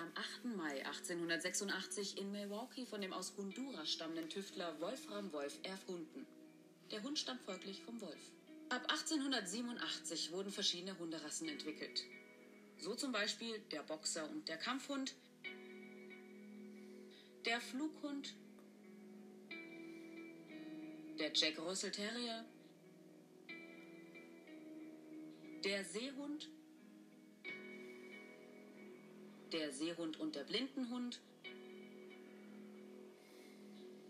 am 8. Mai 1886 in Milwaukee von dem aus Honduras stammenden Tüftler Wolfram Wolf erfunden. Der Hund stammt folglich vom Wolf. Ab 1887 wurden verschiedene Hunderassen entwickelt. So zum Beispiel der Boxer und der Kampfhund, der Flughund, der Jack Russell Terrier, der Seehund, der Seehund und der Blindenhund,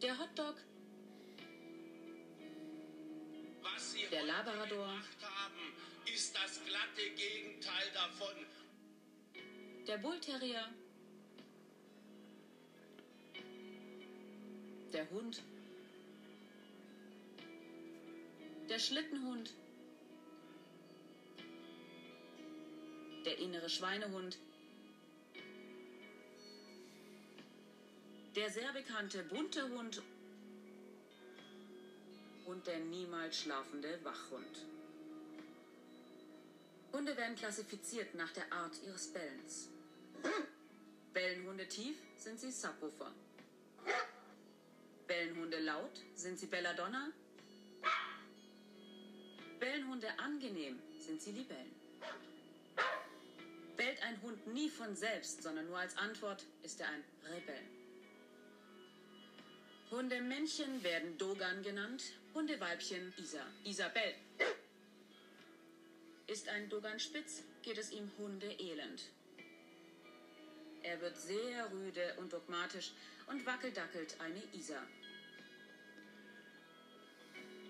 der Hotdog, Was Sie Der Labrador. gemacht haben, ist das glatte Gegenteil davon. der Bullterrier, der Hund, der Schlittenhund, der innere Schweinehund, der sehr bekannte bunte Hund und der niemals schlafende Wachhund. Hunde werden klassifiziert nach der Art ihres Bellens. Bellen Hunde tief, sind sie Subwoofer. Bellen Hunde laut, sind sie Belladonna. Bellen Hunde angenehm, sind sie Libellen. Bellt ein Hund nie von selbst, sondern nur als Antwort, ist er ein Rebell. Hundemännchen werden Dogan genannt, Hundeweibchen Isa. Isabel. Ist ein Dogan spitz, geht es ihm Hundeelend. Er wird sehr rüde und dogmatisch und wackeldackelt eine Isa.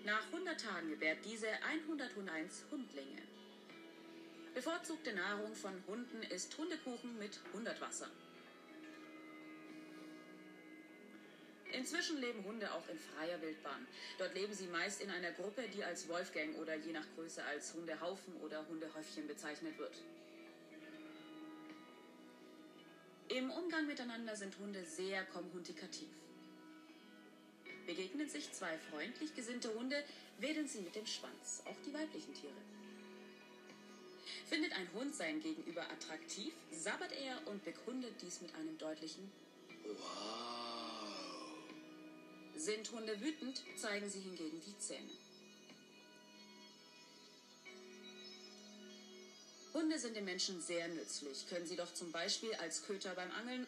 Nach 100 Tagen gebärt diese 101 Hundlinge. Bevorzugte Nahrung von Hunden ist Hundekuchen mit Hundertwasser. Inzwischen leben Hunde auch in freier Wildbahn. Dort leben sie meist in einer Gruppe, die als Wolfgang oder je nach Größe als Hundehaufen oder Hundehäufchen bezeichnet wird. Im Umgang miteinander sind Hunde sehr kommunikativ. Begegnen sich zwei freundlich gesinnte Hunde, wedeln sie mit dem Schwanz, auch die weiblichen Tiere. Findet ein Hund sein Gegenüber attraktiv, sabbert er und bekundet dies mit einem deutlichen Sind Hunde wütend, zeigen sie hingegen die Zähne. Hunde sind den Menschen sehr nützlich, können sie doch zum Beispiel als Köter beim Angeln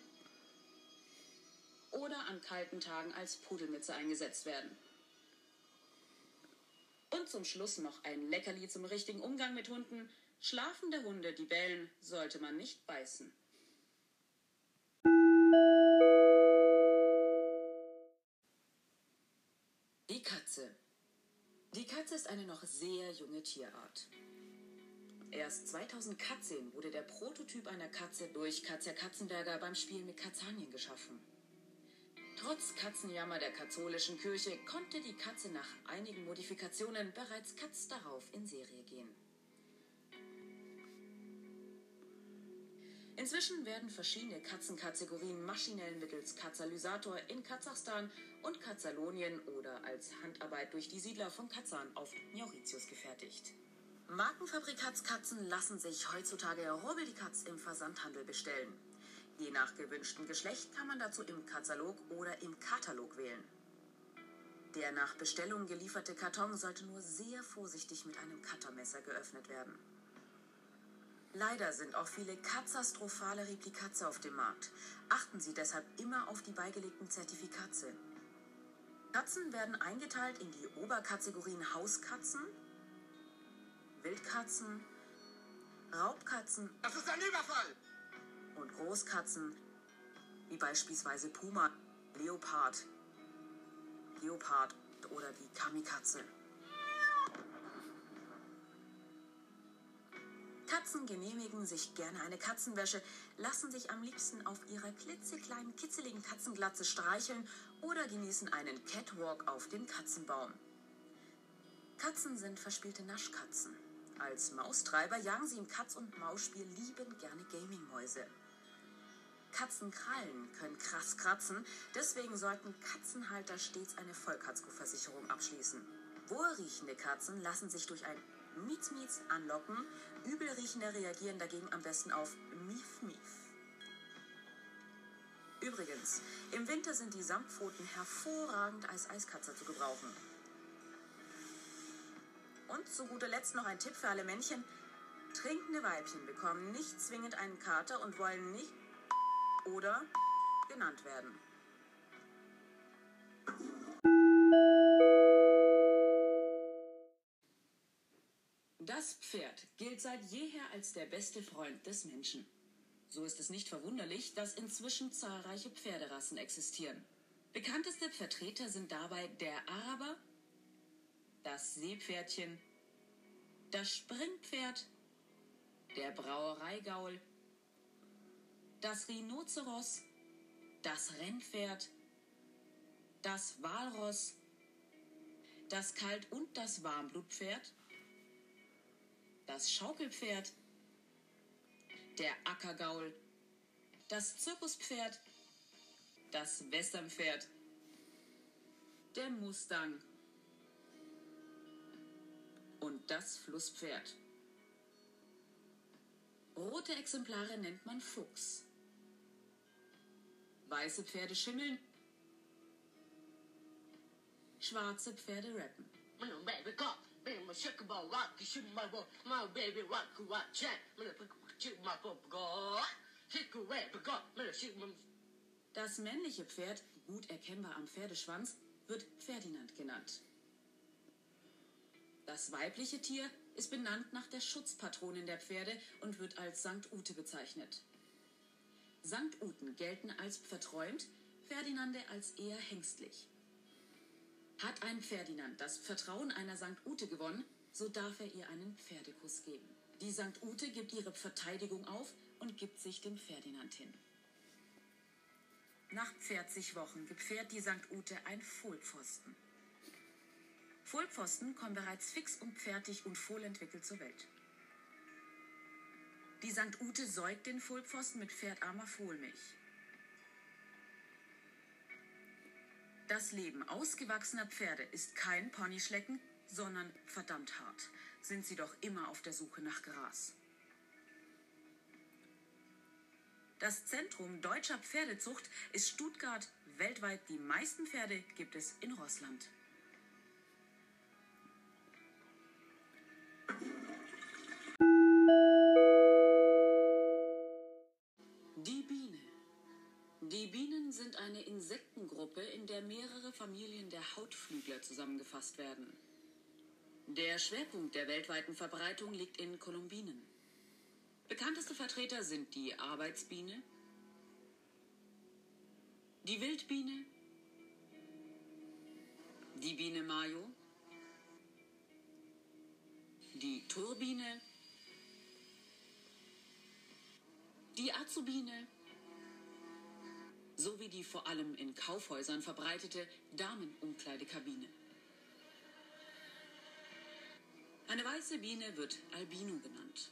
oder an kalten Tagen als Pudelmütze eingesetzt werden. Und zum Schluss noch ein Leckerli zum richtigen Umgang mit Hunden. Schlafende Hunde, die bellen, sollte man nicht beißen. Katze ist eine noch sehr junge Tierart. Erst 2014 wurde der Prototyp einer Katze durch Katja Katzenberger beim Spiel mit Kastanien geschaffen. Trotz Katzenjammer der katholischen Kirche konnte die Katze nach einigen Modifikationen bereits Katz darauf in Serie gehen. Inzwischen werden verschiedene Katzenkategorien maschinell mittels Katalysator in Kasachstan und Katalonien oder als Handarbeit durch die Siedler von Kazan auf Mauritius gefertigt. Markenfabrikatskatzen lassen sich heutzutage rubbeldi-katz im Versandhandel bestellen. Je nach gewünschtem Geschlecht kann man dazu im Katalog oder im Katalog wählen. Der nach Bestellung gelieferte Karton sollte nur sehr vorsichtig mit einem Cuttermesser geöffnet werden. Leider sind auch viele katastrophale Replikatze auf dem Markt. Achten Sie deshalb immer auf die beigelegten Zertifikate. Katzen werden eingeteilt in die Oberkategorien Hauskatzen, Wildkatzen, Raubkatzen Das ist ein Überfall! und Großkatzen, wie beispielsweise Puma, Leopard, Leopard oder die Kamikatze. Katzen genehmigen sich gerne eine Katzenwäsche, lassen sich am liebsten auf ihrer klitzekleinen, kitzeligen Katzenglatze streicheln oder genießen einen Catwalk auf dem Katzenbaum. Katzen sind verspielte Naschkatzen. Als Maustreiber jagen sie im Katz- und Mausspiel liebend gerne Gamingmäuse. Katzenkrallen können krass kratzen, deswegen sollten Katzenhalter stets eine Vollkaskoversicherung abschließen. Wohlriechende Katzen lassen sich durch ein Mietz anlocken, übelriechende reagieren dagegen am besten auf Mief Mief. Übrigens, im Winter sind die Samtpfoten hervorragend als Eiskatzer zu gebrauchen. Und zu guter Letzt noch ein Tipp für alle Männchen. Trinkende Weibchen bekommen nicht zwingend einen Kater und wollen nicht oder genannt werden. Das Pferd gilt seit jeher als der beste Freund des Menschen. So ist es nicht verwunderlich, dass inzwischen zahlreiche Pferderassen existieren. Bekannteste Vertreter sind dabei der Araber, das Seepferdchen, das Springpferd, der Brauereigaul, das Rhinoceros, das Rennpferd, das Walross, das Kalt- und das Warmblutpferd, das Schaukelpferd, der Ackergaul, das Zirkuspferd, das Westernpferd, der Mustang und das Flusspferd. Rote Exemplare nennt man Fuchs. Weiße Pferde schimmeln, schwarze Pferde rappen. Das männliche Pferd, gut erkennbar am Pferdeschwanz, wird Ferdinand genannt. Das weibliche Tier ist benannt nach der Schutzpatronin der Pferde und wird als Sankt Ute bezeichnet. Sankt Uten gelten als verträumt, Ferdinande als eher hengstlich. Hat ein Ferdinand das Vertrauen einer Sankt Ute gewonnen, so darf er ihr einen Pferdekuss geben. Die Sankt Ute gibt ihre Verteidigung auf und gibt sich dem Ferdinand hin. Nach 40 Wochen gebärt die Sankt Ute ein Fohlpfosten. Fohlpfosten kommen bereits fix und fertig und fohlentwickelt zur Welt. Die St. Ute säugt den Fohlpfosten mit pferdarmer Fohlmilch. Das Leben ausgewachsener Pferde ist kein Ponyschlecken, sondern verdammt hart. Sind sie doch immer auf der Suche nach Gras. Das Zentrum deutscher Pferdezucht ist Stuttgart. Weltweit die meisten Pferde gibt es in Russland. Mehrere Familien der Hautflügler zusammengefasst werden. Der Schwerpunkt der weltweiten Verbreitung liegt in Kolumbinen. Bekannteste Vertreter sind die Arbeitsbiene, die Wildbiene, die Biene Mayo, die Turbine, die Azubine sowie die vor allem in Kaufhäusern verbreitete Damenumkleidekabine. Eine weiße Biene wird Albino genannt.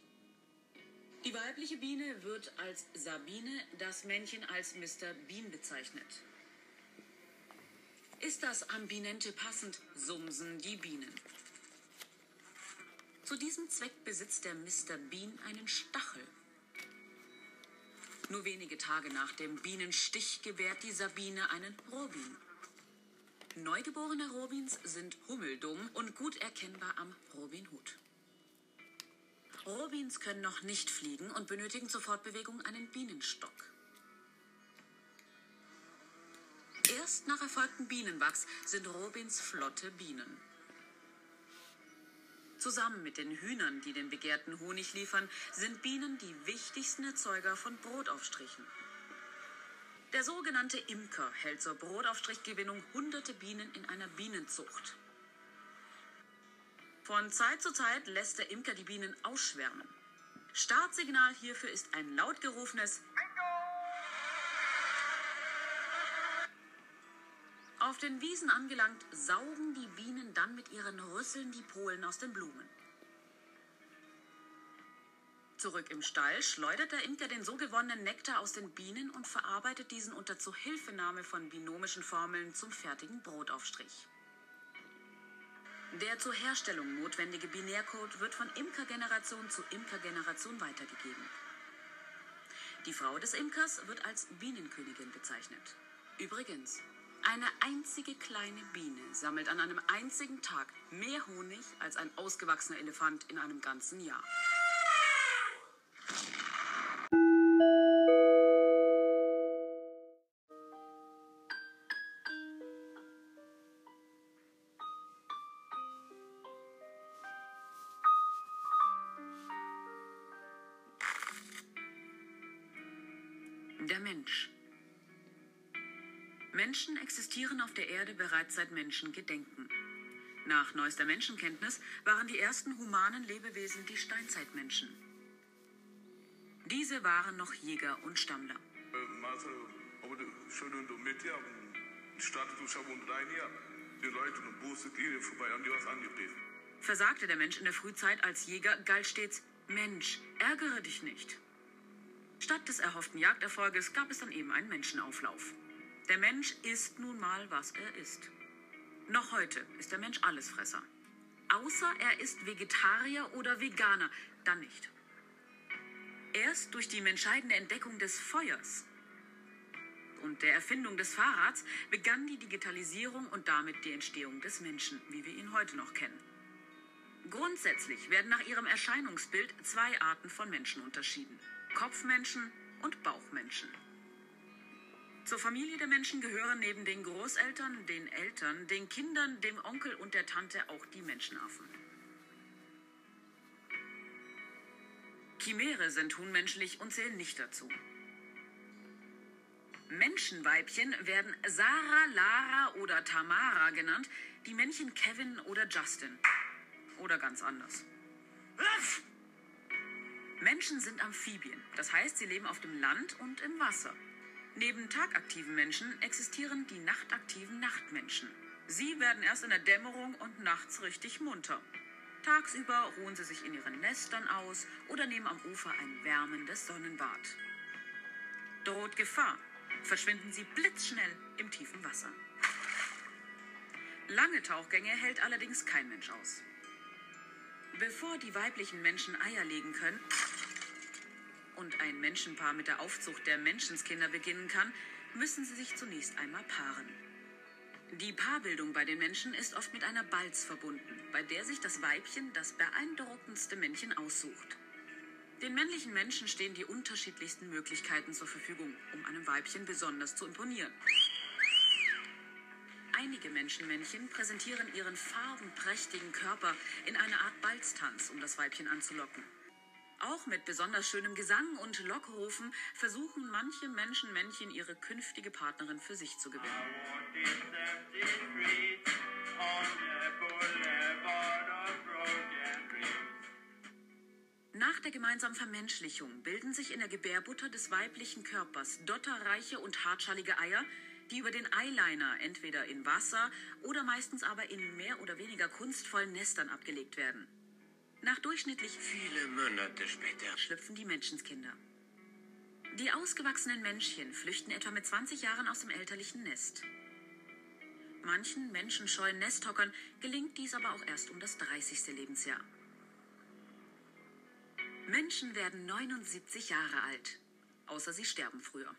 Die weibliche Biene wird als Sabine, das Männchen als Mr. Bean bezeichnet. Ist das Ambinente passend, sumsen die Bienen. Zu diesem Zweck besitzt der Mr. Bean einen Stachel. Nur wenige Tage nach dem Bienenstich gewährt die Sabine einen Robin. Neugeborene Robins sind hummeldumm und gut erkennbar am Robinhut. Robins können noch nicht fliegen und benötigen zur Fortbewegung einen Bienenstock. Erst nach erfolgtem Bienenwachs sind Robins flotte Bienen. Zusammen mit den Hühnern, die den begehrten Honig liefern, sind Bienen die wichtigsten Erzeuger von Brotaufstrichen. Der sogenannte Imker hält zur Brotaufstrichgewinnung hunderte Bienen in einer Bienenzucht. Von Zeit zu Zeit lässt der Imker die Bienen ausschwärmen. Startsignal hierfür ist ein laut gerufenes Auf den Wiesen angelangt, saugen die Bienen dann mit ihren Rüsseln die Polen aus den Blumen. Zurück im Stall schleudert der Imker den so gewonnenen Nektar aus den Bienen und verarbeitet diesen unter Zuhilfenahme von binomischen Formeln zum fertigen Brotaufstrich. Der zur Herstellung notwendige Binärcode wird von Imkergeneration zu Imkergeneration weitergegeben. Die Frau des Imkers wird als Bienenkönigin bezeichnet. Übrigens, eine einzige kleine Biene sammelt an einem einzigen Tag mehr Honig als ein ausgewachsener Elefant in einem ganzen Jahr. Der Mensch. Menschen existieren auf der Erde bereits seit Menschengedenken. Nach neuester Menschenkenntnis waren die ersten humanen Lebewesen die Steinzeitmenschen. Diese waren noch Jäger und Stammler. Versagte der Mensch in der Frühzeit als Jäger, galt stets Mensch, ärgere dich nicht. Statt des erhofften Jagderfolges gab es dann eben einen Menschenauflauf. Der Mensch ist nun mal, was er ist. Noch heute ist der Mensch Allesfresser. Außer er ist Vegetarier oder Veganer, dann nicht. Erst durch die entscheidende Entdeckung des Feuers und der Erfindung des Fahrrads begann die Digitalisierung und damit die Entstehung des Menschen, wie wir ihn heute noch kennen. Grundsätzlich werden nach ihrem Erscheinungsbild zwei Arten von Menschen unterschieden. Kopfmenschen und Bauchmenschen. Zur Familie der Menschen gehören neben den Großeltern, den Eltern, den Kindern, dem Onkel und der Tante auch die Menschenaffen. Chimäre sind unmenschlich und zählen nicht dazu. Menschenweibchen werden Sarah, Lara oder Tamara genannt, die Männchen Kevin oder Justin. Oder ganz anders. Menschen sind Amphibien, das heißt, sie leben auf dem Land und im Wasser. Neben tagaktiven Menschen existieren die nachtaktiven Nachtmenschen. Sie werden erst in der Dämmerung und nachts richtig munter. Tagsüber ruhen sie sich in ihren Nestern aus oder nehmen am Ufer ein wärmendes Sonnenbad. Droht Gefahr, verschwinden sie blitzschnell im tiefen Wasser. Lange Tauchgänge hält allerdings kein Mensch aus. Bevor die weiblichen Menschen Eier legen können und ein Menschenpaar mit der Aufzucht der Menschenskinder beginnen kann, müssen sie sich zunächst einmal paaren. Die Paarbildung bei den Menschen ist oft mit einer Balz verbunden, bei der sich das Weibchen das beeindruckendste Männchen aussucht. Den männlichen Menschen stehen die unterschiedlichsten Möglichkeiten zur Verfügung, um einem Weibchen besonders zu imponieren. Einige Menschenmännchen präsentieren ihren farbenprächtigen Körper in einer Art Balztanz, um das Weibchen anzulocken. Auch mit besonders schönem Gesang und Lockrufen versuchen manche Menschenmännchen ihre künftige Partnerin für sich zu gewinnen. Nach der gemeinsamen Vermenschlichung bilden sich in der Gebärbutter des weiblichen Körpers dotterreiche und hartschallige Eier, die über den Eyeliner entweder in Wasser oder meistens aber in mehr oder weniger kunstvollen Nestern abgelegt werden. Nach durchschnittlich viele Monate später schlüpfen die Menschenskinder. Die ausgewachsenen Männchen flüchten etwa mit 20 Jahren aus dem elterlichen Nest. Manchen menschenscheuen Nesthockern gelingt dies aber auch erst um das 30. Lebensjahr. Menschen werden 79 Jahre alt, außer sie sterben früher.